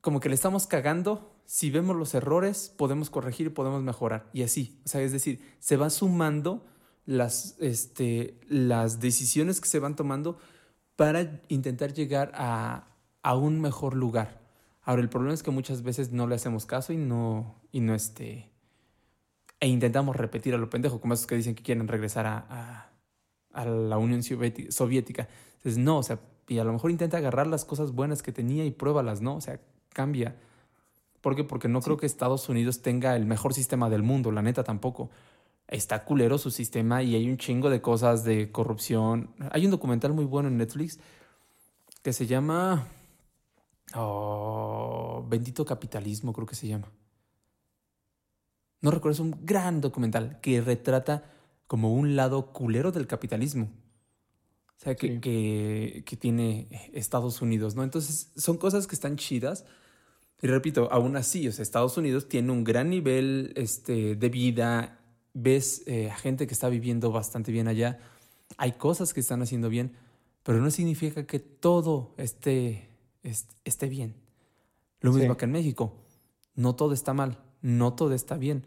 como que le estamos cagando, si vemos los errores, podemos corregir podemos mejorar. Y así, o sea, es decir, se va sumando las, este, las decisiones que se van tomando para intentar llegar a, un mejor lugar. Ahora, el problema es que muchas veces no le hacemos caso y no, y no este, e intentamos repetir a lo pendejo, como esos que dicen que quieren regresar a, la Unión Soviética. Entonces, no, o sea, y a lo mejor intenta agarrar las cosas buenas que tenía y pruébalas, ¿no? O sea, cambia. ¿Por qué? Porque no creo que Estados Unidos tenga el mejor sistema del mundo, la neta tampoco está culero su sistema y hay un chingo de cosas de corrupción. Hay un documental muy bueno en Netflix que se llama oh, Bendito Capitalismo, creo que se llama. No recuerdo, es un gran documental que retrata como un lado culero del capitalismo. O sea, que, que, tiene Estados Unidos, ¿no? Entonces, son cosas que están chidas. Y repito, aún así, o sea, Estados Unidos tiene un gran nivel este, de vida ves eh, a gente que está viviendo bastante bien allá, hay cosas que están haciendo bien, pero no significa que todo esté, esté bien. Lo mismo que en México, no todo está mal, no todo está bien.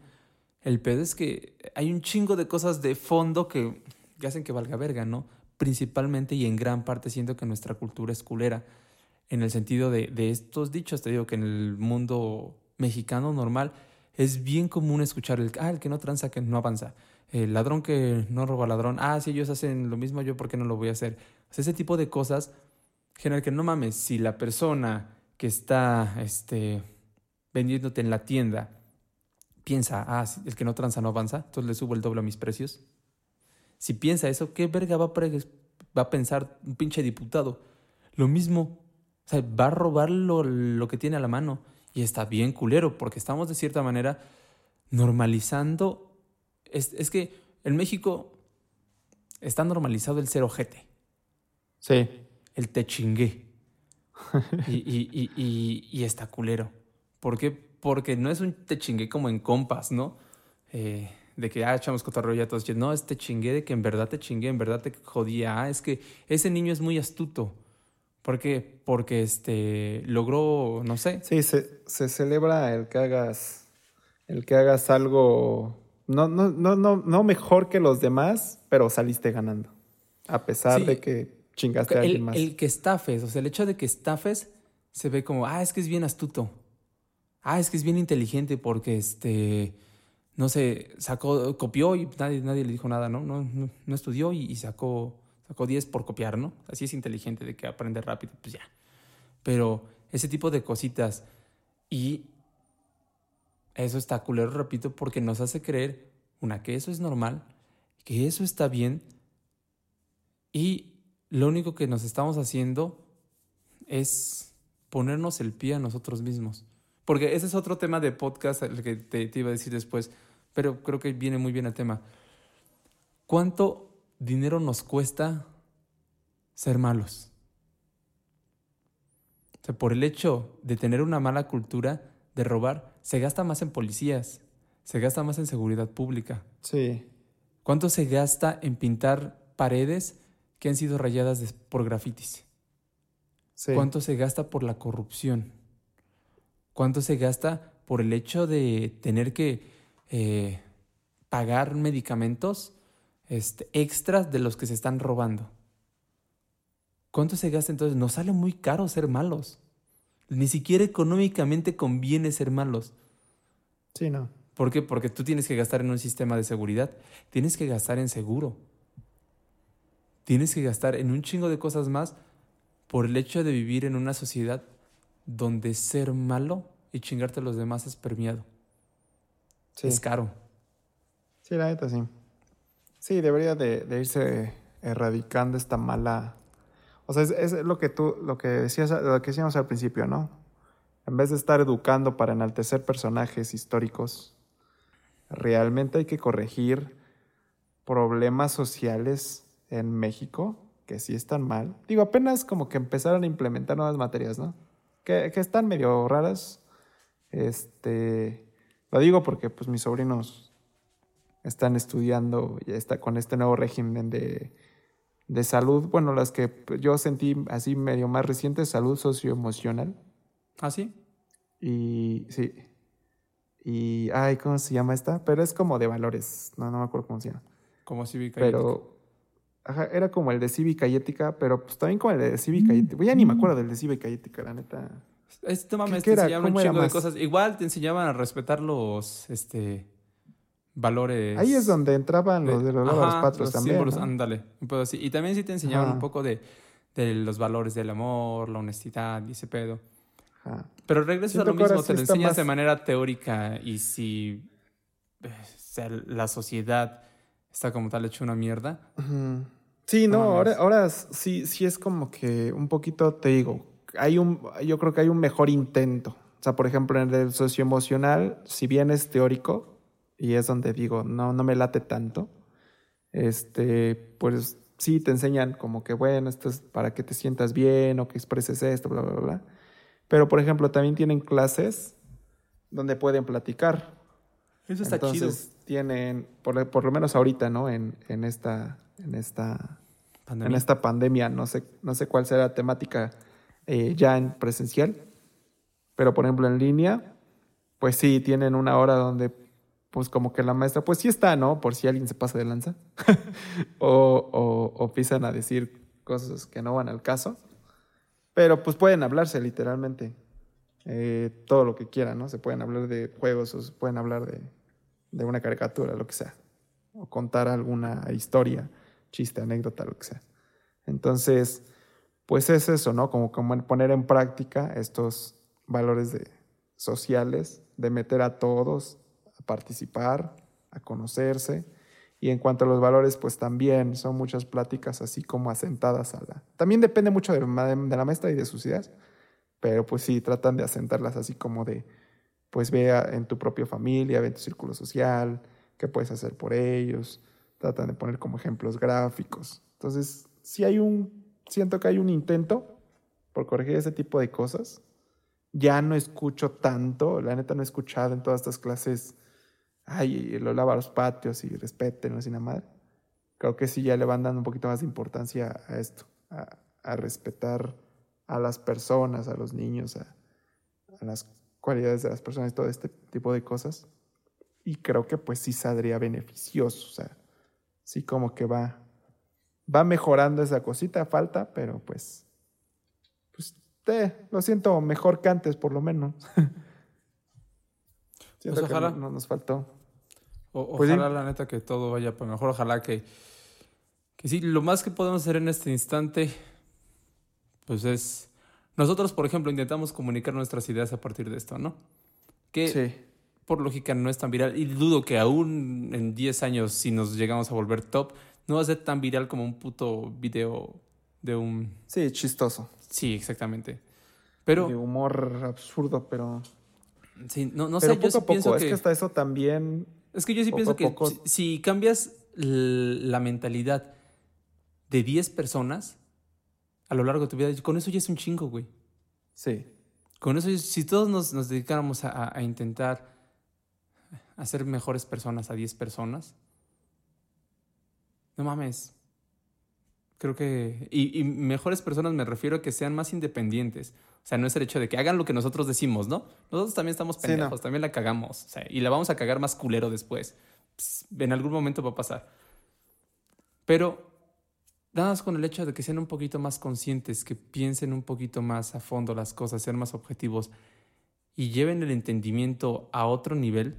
El pedo es que hay un chingo de cosas de fondo que, hacen que valga verga, ¿no? Principalmente y en gran parte siento que nuestra cultura es culera. En el sentido de, de estos dichos, te digo que en el mundo mexicano normal es bien común escuchar el, ah, el que no tranza, que no avanza. El ladrón que no roba ladrón. Ah, si ellos hacen lo mismo, yo por qué no lo voy a hacer. ese tipo de cosas general que no mames, si la persona que está este, vendiéndote en la tienda piensa, ah, el que no tranza no avanza, entonces le subo el doble a mis precios. Si piensa eso, ¿qué verga va a, va a pensar un pinche diputado? Lo mismo, o sea, va a robar lo, lo que tiene a la mano. Y está bien culero, porque estamos de cierta manera normalizando. Es, es que en México está normalizado el ser ojete. Sí. El te chingué. y, y, y, y, está culero. ¿Por qué? Porque no es un te chingué como en compas, ¿no? Eh, de que, ah, echamos cotorreo ya todos. No, es te chingué de que en verdad te chingué, en verdad te jodía. Ah, es que ese niño es muy astuto. ¿Por qué? Porque este, logró, no sé. Sí, se, se celebra el que hagas, el que hagas algo, no, no, no, no, no mejor que los demás, pero saliste ganando. A pesar Sí. de que chingaste a alguien más. el que estafes, o sea, el hecho de que estafes se ve como, ah, es que es bien astuto. Ah, es que es bien inteligente porque, este, no sé, sacó, copió y nadie, nadie le dijo nada, ¿no? No, no, no estudió y, y sacó, sacó 10 por copiar, ¿no? Así es inteligente de que aprende rápido, pues ya. Pero ese tipo de cositas y eso está culero, repito, porque nos hace creer, una, que eso es normal, que eso está bien y lo único que nos estamos haciendo es ponernos el pie a nosotros mismos. Porque ese es otro tema de podcast, el que te, te iba a decir después, pero creo que viene muy bien el tema. ¿Cuánto dinero nos cuesta ser malos? O sea, por el hecho de tener una mala cultura, de robar, se gasta más en policías, se gasta más en seguridad pública. Sí. ¿Cuánto se gasta en pintar paredes que han sido rayadas por grafitis? Sí. ¿Cuánto se gasta por la corrupción? ¿Cuánto se gasta por el hecho de tener que eh, pagar medicamentos este, extras de los que se están robando? ¿Cuánto se gasta entonces? Nos sale muy caro ser malos. Ni siquiera económicamente conviene ser malos. Sí, no. ¿Por qué? Porque tú tienes que gastar en un sistema de seguridad, tienes que gastar en seguro, tienes que gastar en un chingo de cosas más por el hecho de vivir en una sociedad donde ser malo y chingarte a los demás es premiado. Sí. Es caro. Sí, la neta sí. Sí, debería de, irse erradicando esta mala. O sea, es, es lo que tú, lo que decías, lo que decíamos al principio, ¿no? En vez de estar educando para enaltecer personajes históricos, realmente hay que corregir problemas sociales en México que sí están mal. Digo, apenas como que empezaron a implementar nuevas materias, ¿no? Que, que están medio raras. Este, lo digo porque pues mis sobrinos están estudiando y está con este nuevo régimen de, de salud. Bueno, las que pues, yo sentí así medio más recientes, salud socioemocional. ¿Ah, sí? Y sí. Y, ay, ¿cómo se llama esta? Pero es como de valores. No, no me acuerdo cómo se llama. Como cívica. y ética. Pero, ajá, era como el de cívica y ética, pero pues también como el de cívica y ética. Ya ni me acuerdo del de cívica y ética, la neta. Este mames, te enseñaban un ¿Cómo era chingo de cosas. Igual te enseñaban a respetar los este, valores. Ahí es donde entraban los de los Ajá, patrios los también. símbolos, ¿no? ándale. un pedo así. Y también sí te enseñaban un poco de, de los valores del amor, la honestidad y ese pedo. Ajá. Pero regresas Siento a lo mismo, sí te lo enseñas más- de manera teórica y si eh, o sea, la sociedad está como tal hecho una mierda. Sí, No no, ahora, ahora sí, sí es como que un poquito, te digo, hay un, yo creo que hay un mejor intento. O sea, por ejemplo, en el socioemocional, si bien es teórico, y es donde digo, no, no me late tanto, este, pues sí te enseñan como que, bueno, esto es para que te sientas bien o que expreses esto, bla, bla, bla. Pero, por ejemplo, también tienen clases donde pueden platicar. Eso está Entonces, tienen, por, por lo menos ahorita, ¿no? En, en esta, en esta chido. en Pandemia. esta pandemia. No sé, no sé cuál será la temática eh, ya en presencial, pero por ejemplo en línea, pues sí, tienen una hora donde pues como que la maestra, pues sí está, ¿no? Por si alguien se pasa de lanza o, o, o empiezan a decir cosas que no van al caso, pero pues pueden hablarse literalmente. eh, todo lo que quieran, ¿no? Se pueden hablar de juegos o se pueden hablar de, de una caricatura, lo que sea. O contar alguna historia, chiste, anécdota, lo que sea. Entonces, pues es eso, ¿no? Como, como poner en práctica estos valores de, sociales, de meter a todos a participar, a conocerse. Y en cuanto a los valores, pues también son muchas pláticas así como asentadas a la... También depende mucho de, la maestra y de sus ideas, pero pues sí, tratan de asentarlas así como de, pues vea en tu propia familia, ve en tu círculo social, qué puedes hacer por ellos, tratan de poner como ejemplos gráficos. Entonces, sí hay un, siento que hay un intento por corregir ese tipo de cosas. Ya no escucho tanto, la neta no he escuchado en todas estas clases, ay, lo lava los patios y respeten, sin nada Creo que sí ya le van dando un poquito más de importancia a esto, a, a respetar a las personas, a los niños, a, a las cualidades de las personas y todo este tipo de cosas. Y creo que pues sí saldría beneficioso, o sea, sí como que va, va mejorando esa cosita, falta, pero pues, pues te, lo siento mejor que antes por lo menos. siento pues ojalá. no, nos faltó. Pues ojalá la neta que todo vaya por mejor, ojalá que, que sí, lo más que podemos hacer en este instante, pues es, nosotros por ejemplo intentamos comunicar nuestras ideas a partir de esto, ¿no? Que sí por lógica no es tan viral y dudo que aún en 10 años si nos llegamos a volver top, no va a ser tan viral como un puto video de un... Sí, chistoso. Sí, exactamente. Pero... De humor absurdo, pero... Sí, no, no sé, poco yo a poco, es que hasta eso también... Es que yo sí pienso que si, cambias la mentalidad de 10 personas a lo largo de tu vida, con eso ya es un chingo, güey. Sí. Con eso, si todos nos, nos dedicáramos a, a intentar hacer mejores personas a 10 personas. No mames. Creo que... Y, mejores personas me refiero a que sean más independientes. O sea, no es el hecho de que hagan lo que nosotros decimos, ¿no? Nosotros también estamos pendejos, también la cagamos. O sea, y la vamos a cagar más culero después. en algún momento va a pasar. Pero nada más con el hecho de que sean un poquito más conscientes, que piensen un poquito más a fondo las cosas, sean más objetivos y lleven el entendimiento a otro nivel,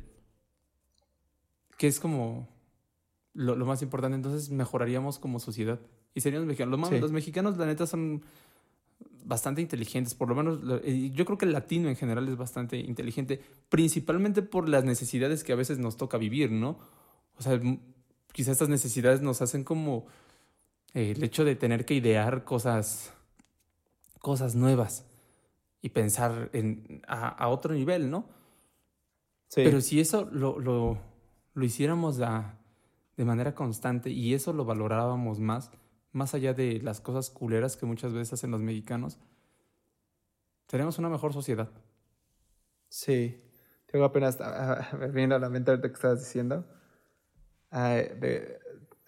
que es como lo, más importante. Entonces mejoraríamos como sociedad y seríamos mexicanos. Los, los mexicanos, la neta, son bastante inteligentes, por lo menos yo creo que el latino en general es bastante inteligente, principalmente por las necesidades que a veces nos toca vivir, ¿no? O sea, quizás estas necesidades nos hacen como eh, el hecho de tener que idear cosas, cosas nuevas y pensar en, a, otro nivel, ¿no? Sí. Pero si eso lo, lo, lo hiciéramos de manera constante y eso lo valorábamos más, más allá de las cosas culeras que muchas veces hacen los mexicanos, tenemos una mejor sociedad. Sí, tengo apenas me viene a la mente ahorita que estabas diciendo, ah, de,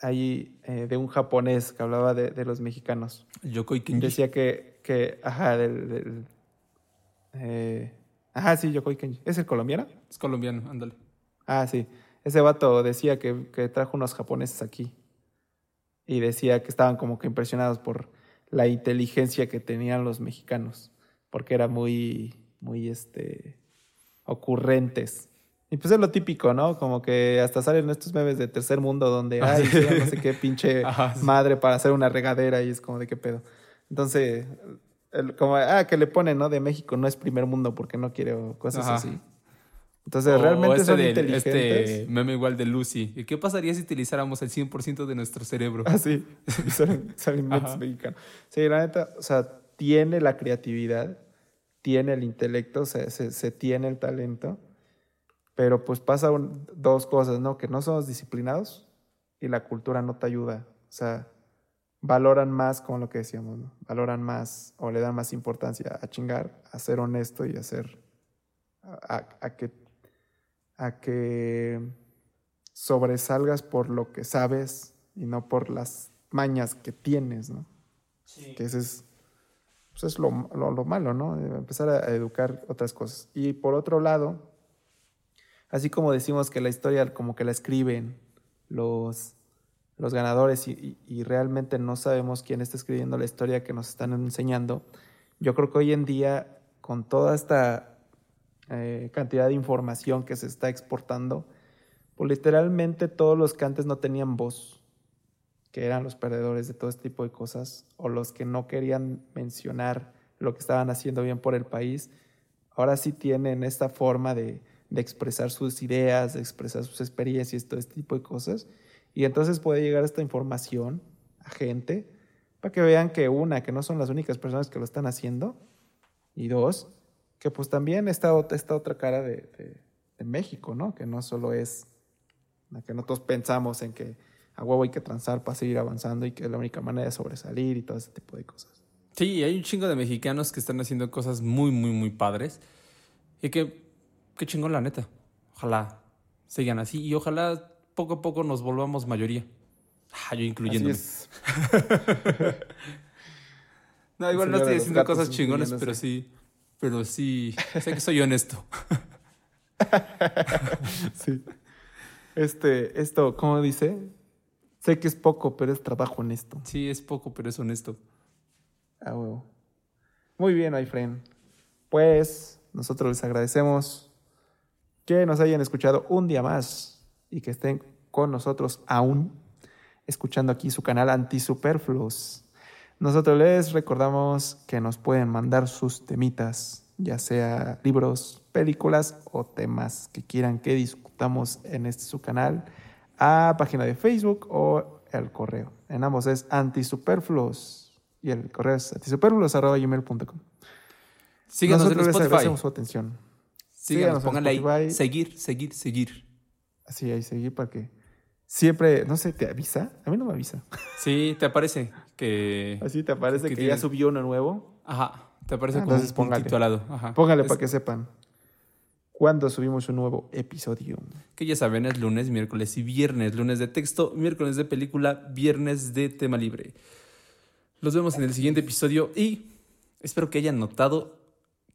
ahí eh, de un japonés que hablaba de, los mexicanos. Yokoi Kenji. Decía que, que ajá, del... Eh, ajá, sí, Yokoi Kenji. ¿Es el colombiano? Es colombiano, ándale. Ah, sí. Ese vato decía que, trajo unos japoneses aquí y decía que estaban como que impresionados por la inteligencia que tenían los mexicanos, porque eran muy, muy, este, ocurrentes. Y pues es lo típico, ¿no? Como que hasta salen estos memes de tercer mundo donde, ah, ay, no sé qué pinche madre para hacer una regadera y es como de qué pedo. Entonces, como, ah, que le ponen, ¿no? De México no es primer mundo porque no quiere cosas así. Entonces, realmente este son inteligentes. Este meme igual de Lucy. ¿Y qué pasaría si utilizáramos el 100% de nuestro cerebro? Ah, sí. son, mexicanos. Sí, la neta, o sea, tiene la creatividad, tiene el intelecto, se, se, tiene el talento, pero pues pasa dos cosas, ¿no? Que no somos disciplinados y la cultura no te ayuda. O sea, valoran más, como lo que decíamos, ¿no? Valoran más o le dan más importancia a chingar, a ser honesto y a ser... a, a que a que sobresalgas por lo que sabes y no por las mañas que tienes, ¿no? Sí. Que ese es, pues es lo, malo, ¿no? Empezar a educar otras cosas. Y por otro lado, así como decimos que la historia como que la escriben los, los ganadores y, y, realmente no sabemos quién está escribiendo la historia que nos están enseñando, yo creo que hoy en día, con toda esta eh, cantidad de información que se está exportando, pues literalmente todos los que antes no tenían voz, que eran los perdedores de todo este tipo de cosas, o los que no querían mencionar lo que estaban haciendo bien por el país, ahora sí tienen esta forma de, de expresar sus ideas, de expresar sus experiencias, todo este tipo de cosas. Y entonces puede llegar esta información a gente para que vean que una, que no son las únicas personas que lo están haciendo, y dos, que pues también está esta otra cara de, México, ¿no? Que no solo es la que nosotros pensamos en que a huevo hay que transar para seguir avanzando y que es la única manera de sobresalir y todo ese tipo de cosas. Sí, hay un chingo de mexicanos que están haciendo cosas muy, muy, muy padres. Y que, qué chingón la neta. Ojalá sigan así y ojalá poco a poco nos volvamos mayoría. Ah, yo incluyéndome. no, igual no estoy haciendo cosas chingones, pero sí. Pero sí, sé que soy honesto. sí. Este, esto, ¿cómo dice? Sé que es poco, pero es trabajo honesto. Sí, es poco, pero es honesto. Ah, huevo. Muy bien, my friend. Pues nosotros les agradecemos que nos hayan escuchado un día más y que estén con nosotros aún escuchando aquí su canal Antisuperfluos. Nosotros les recordamos que nos pueden mandar sus temitas, ya sea libros, películas o temas que quieran que discutamos en este su canal, a página de Facebook o el correo. En ambos es antisuperfluos y el correo es antisuperfluos.gmail.com. Síganos Nosotros en les agradecemos su atención. Síganos, pónganle ahí, seguir, seguir, seguir. Así, ahí, seguir para que siempre, no sé, ¿te avisa? A mí no me avisa. Sí, te aparece que... Así te aparece que, ya subió uno nuevo. Ajá, te aparece ah, como un puntito al lado. Ajá. Póngale para que sepan cuándo subimos un nuevo episodio. Que ya saben, es lunes, miércoles y viernes. Lunes de texto, miércoles de película, viernes de tema libre. Los vemos en el siguiente episodio y espero que hayan notado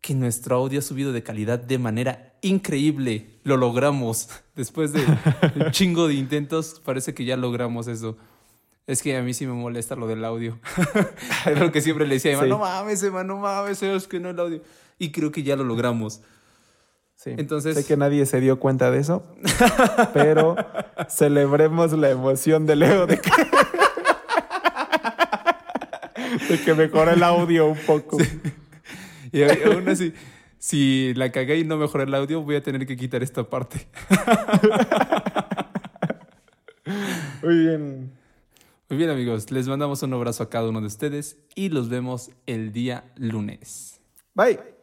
que nuestro audio ha subido de calidad de manera increíble. Lo logramos. Después de un chingo de intentos, parece que ya logramos eso. Es que a mí sí me molesta lo del audio. es lo que siempre le decía a no mames, no mames, es que no el audio. Y creo que ya lo logramos. Sí. Entonces... Sé que nadie se dio cuenta de eso, pero celebremos la emoción de Leo de que, de que el audio un poco. Y aún así, si la cagué y no mejoré el audio, voy a tener que quitar esta parte. Muy bien. Muy bien, amigos. Les mandamos un abrazo a cada uno de ustedes y los vemos el día lunes. Bye.